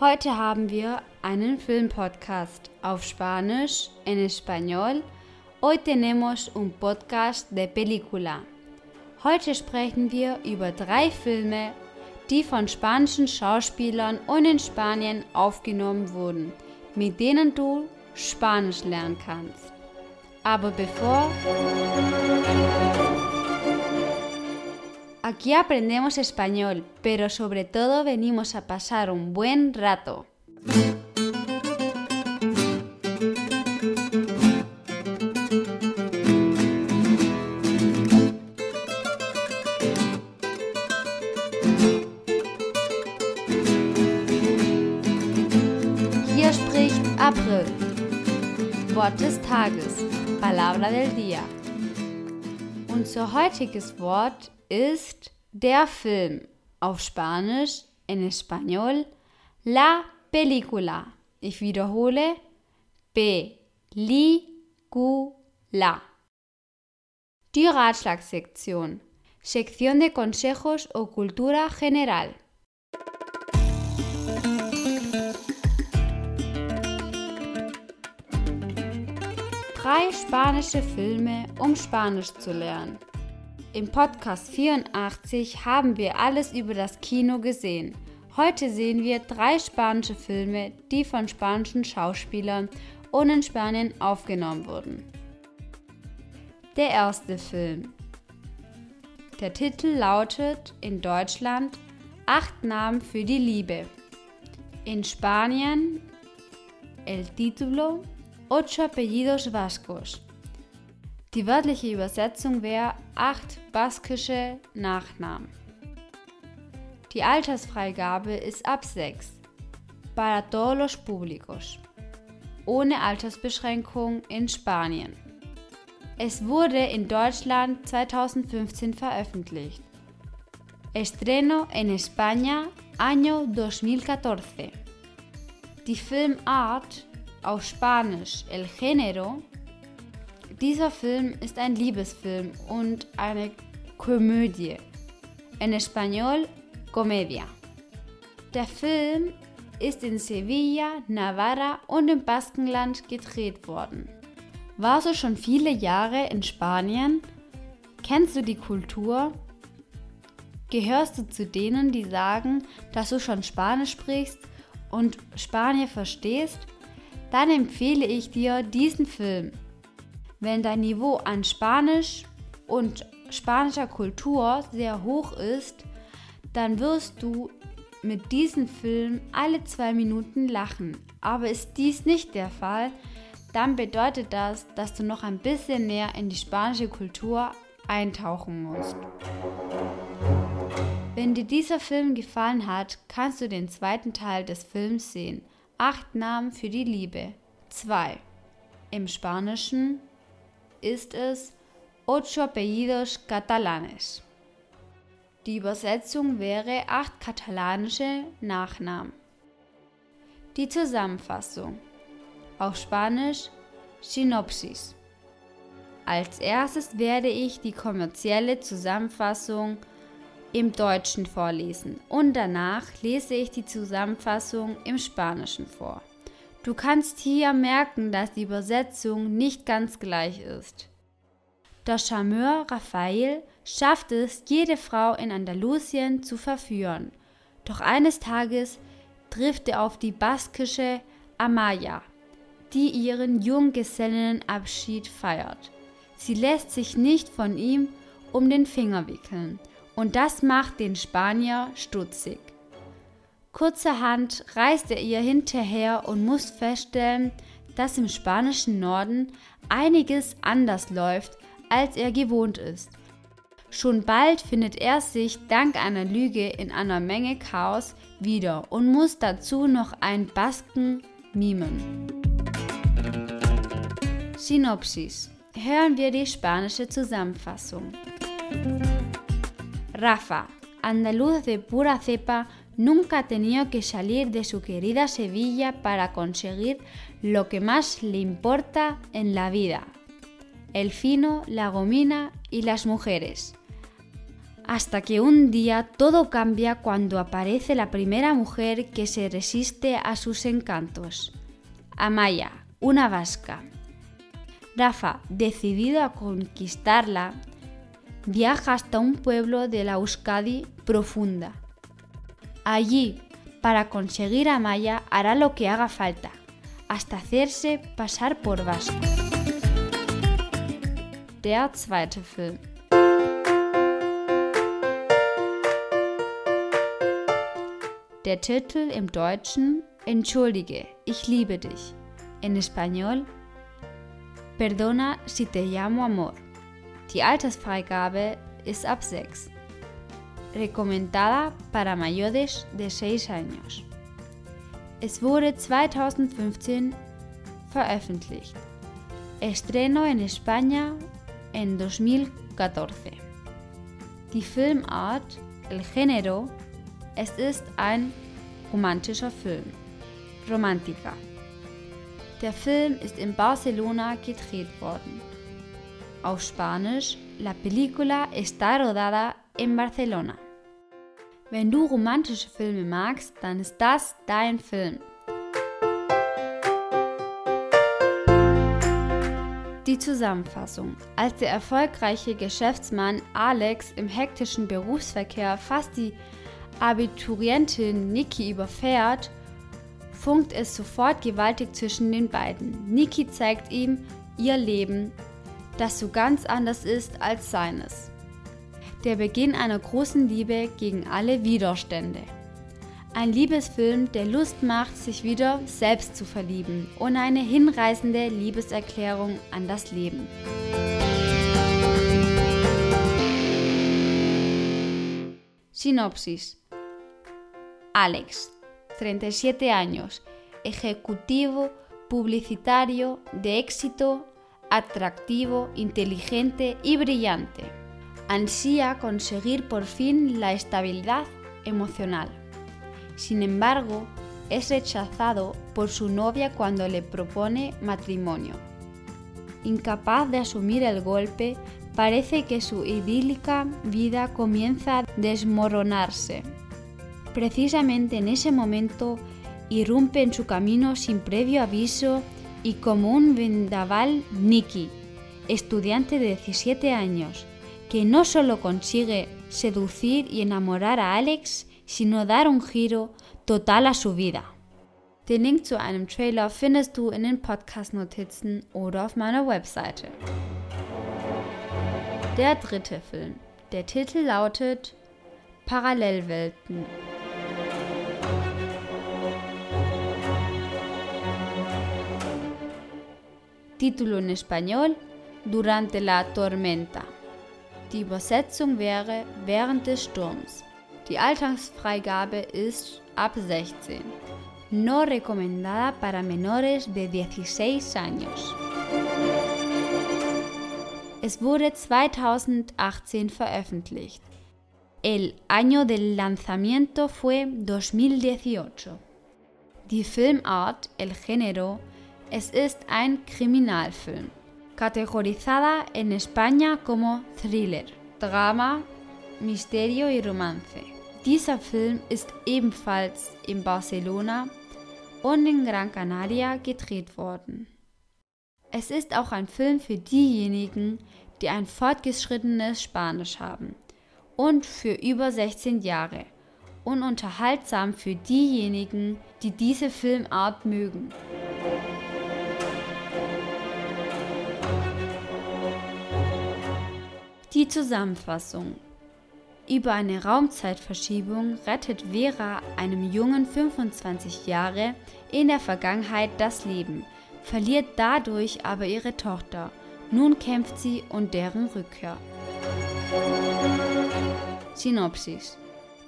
Heute haben wir einen Filmpodcast auf Spanisch, en español. Hoy tenemos un podcast de película. Heute sprechen wir über drei Filme, die von spanischen Schauspielern und in Spanien aufgenommen wurden, mit denen du Spanisch lernen kannst. Aber bevor... Aquí aprendemos español, pero sobre todo venimos a pasar un buen rato. Hier spricht April. Wort des Tages. Palabra del día. Unser heutiges Wort ist der Film. Auf Spanisch, en español, la película. Ich wiederhole, película. Die Ratschlagssektion. Sección de consejos o cultura general. Drei spanische Filme, um Spanisch zu lernen. Im Podcast 84 haben wir alles über das Kino gesehen. Heute sehen wir drei spanische Filme, die von spanischen Schauspielern und in Spanien aufgenommen wurden. Der erste Film. Der Titel lautet in Deutschland Acht Namen für die Liebe. In Spanien El título Ocho apellidos vascos. Die wörtliche Übersetzung wäre acht baskische Nachnamen. Die Altersfreigabe ist ab 6. Para todos los públicos. Ohne Altersbeschränkung in Spanien. Es wurde in Deutschland 2015 veröffentlicht. Estreno en España año 2014. Die Filmart auf Spanisch El Género. Dieser Film ist ein Liebesfilm und eine Komödie. En español, Comedia. Der Film ist in Sevilla, Navarra und im Baskenland gedreht worden. Warst du schon viele Jahre in Spanien? Kennst du die Kultur? Gehörst du zu denen, die sagen, dass du schon Spanisch sprichst und Spanier verstehst? Dann empfehle ich dir diesen Film. Wenn dein Niveau an Spanisch und spanischer Kultur sehr hoch ist, dann wirst du mit diesem Film alle zwei Minuten lachen. Aber ist dies nicht der Fall, dann bedeutet das, dass du noch ein bisschen näher in die spanische Kultur eintauchen musst. Wenn dir dieser Film gefallen hat, kannst du den zweiten Teil des Films sehen. Acht Namen für die Liebe. 2. Im Spanischen ist es Ocho apellidos catalanes. Die Übersetzung wäre acht katalanische Nachnamen. Die Zusammenfassung. Auf Spanisch Synopsis. Als erstes werde ich die kommerzielle Zusammenfassung im Deutschen vorlesen und danach lese ich die Zusammenfassung im Spanischen vor. Du kannst hier merken, dass die Übersetzung nicht ganz gleich ist. Der Charmeur Raphael schafft es, jede Frau in Andalusien zu verführen. Doch eines Tages trifft er auf die baskische Amaya, die ihren Junggesellenabschied feiert. Sie lässt sich nicht von ihm um den Finger wickeln und das macht den Spanier stutzig. Kurzerhand reist er ihr hinterher und muss feststellen, dass im spanischen Norden einiges anders läuft, als er gewohnt ist. Schon bald findet er sich dank einer Lüge in einer Menge Chaos wieder und muss dazu noch ein Basken mimen. Synopsis. Hören wir die spanische Zusammenfassung. Rafa, andaluz de pura cepa, nunca ha tenido que salir de su querida Sevilla para conseguir lo que más le importa en la vida, el fino, la gomina y las mujeres. hasta que un día todo cambia cuando aparece la primera mujer que se resiste a sus encantos. Amaya, una vasca. Rafa, decidido a conquistarla, viaja hasta un pueblo de la Euskadi profunda. Allí, para conseguir a Maya, hará lo que haga falta, hasta hacerse pasar por vasco. Der zweite Film. Der Titel im Deutschen Entschuldige, ich liebe dich. En español Perdona si te llamo amor. Die Altersfreigabe ist ab 6. Recomendada para mayores de 6 años. Es wurde 2015 veröffentlicht. Estreno en España en 2014. Die Filmart, el género, es ist ein romantischer Film. Romantica. Der Film ist in Barcelona gedreht worden. Auf Spanisch, la película está rodada en Barcelona. Wenn du romantische Filme magst, dann ist das dein Film. Die Zusammenfassung. Als der erfolgreiche Geschäftsmann Alex im hektischen Berufsverkehr fast die Abiturientin Niki überfährt, funkt es sofort gewaltig zwischen den beiden. Niki zeigt ihm ihr Leben, das so ganz anders ist als seines. Der Beginn einer großen Liebe gegen alle Widerstände. Ein Liebesfilm, der Lust macht, sich wieder selbst zu verlieben und eine hinreißende Liebeserklärung an das Leben. Sinopsis. Alex, 37 años, ejecutivo publicitario de éxito, atractivo, inteligente y brillante. Ansía conseguir por fin la estabilidad emocional. Sin embargo, es rechazado por su novia cuando le propone matrimonio. Incapaz de asumir el golpe, parece que su idílica vida comienza a desmoronarse. Precisamente en ese momento irrumpe en su camino sin previo aviso y como un vendaval Nicky, estudiante de 17 años, que no solo consigue seducir y enamorar a Alex, sino dar un giro total a su vida. Den Link zu einem Trailer findest du in den Podcast-Notizen oder auf meiner Webseite. Der dritte Film. Der Titel lautet Parallelwelten. Título en español Durante la tormenta. Die Übersetzung wäre Während des Sturms. Die Altersfreigabe ist ab 16. No recomendada para menores de 16 años. Es wurde 2018 veröffentlicht. El año del lanzamiento fue 2018. Die Filmart, el género, es ist ein Kriminalfilm, categorizada en España como thriller, Drama, Misterio y Romance. Dieser Film ist ebenfalls in Barcelona und in Gran Canaria gedreht worden. Es ist auch ein Film für diejenigen, die ein fortgeschrittenes Spanisch haben und für über 16 Jahre und unterhaltsam für diejenigen, die diese Filmart mögen. Die Zusammenfassung. Über eine Raumzeitverschiebung rettet Vera einem jungen 25 Jahre in der Vergangenheit das Leben, verliert dadurch aber ihre Tochter. Nun kämpft sie um deren Rückkehr. Sinopsis.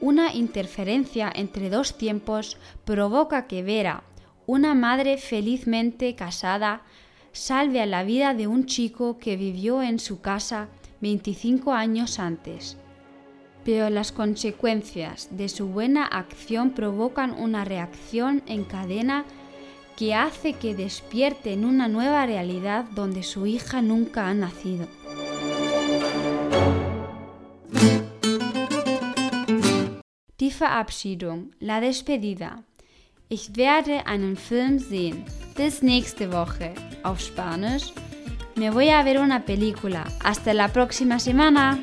Una interferencia entre dos tiempos provoca que Vera, una madre felizmente casada, salve a la vida de un chico que vivió en su casa 25 años antes. Pero las consecuencias de su buena acción provocan una reacción en cadena que hace que despierte en una nueva realidad donde su hija nunca ha nacido. Die Verabschiedung, la despedida. Ich werde einen Film sehen. Bis nächste Woche. Auf Spanisch. Me voy a ver una película. Hasta la próxima semana.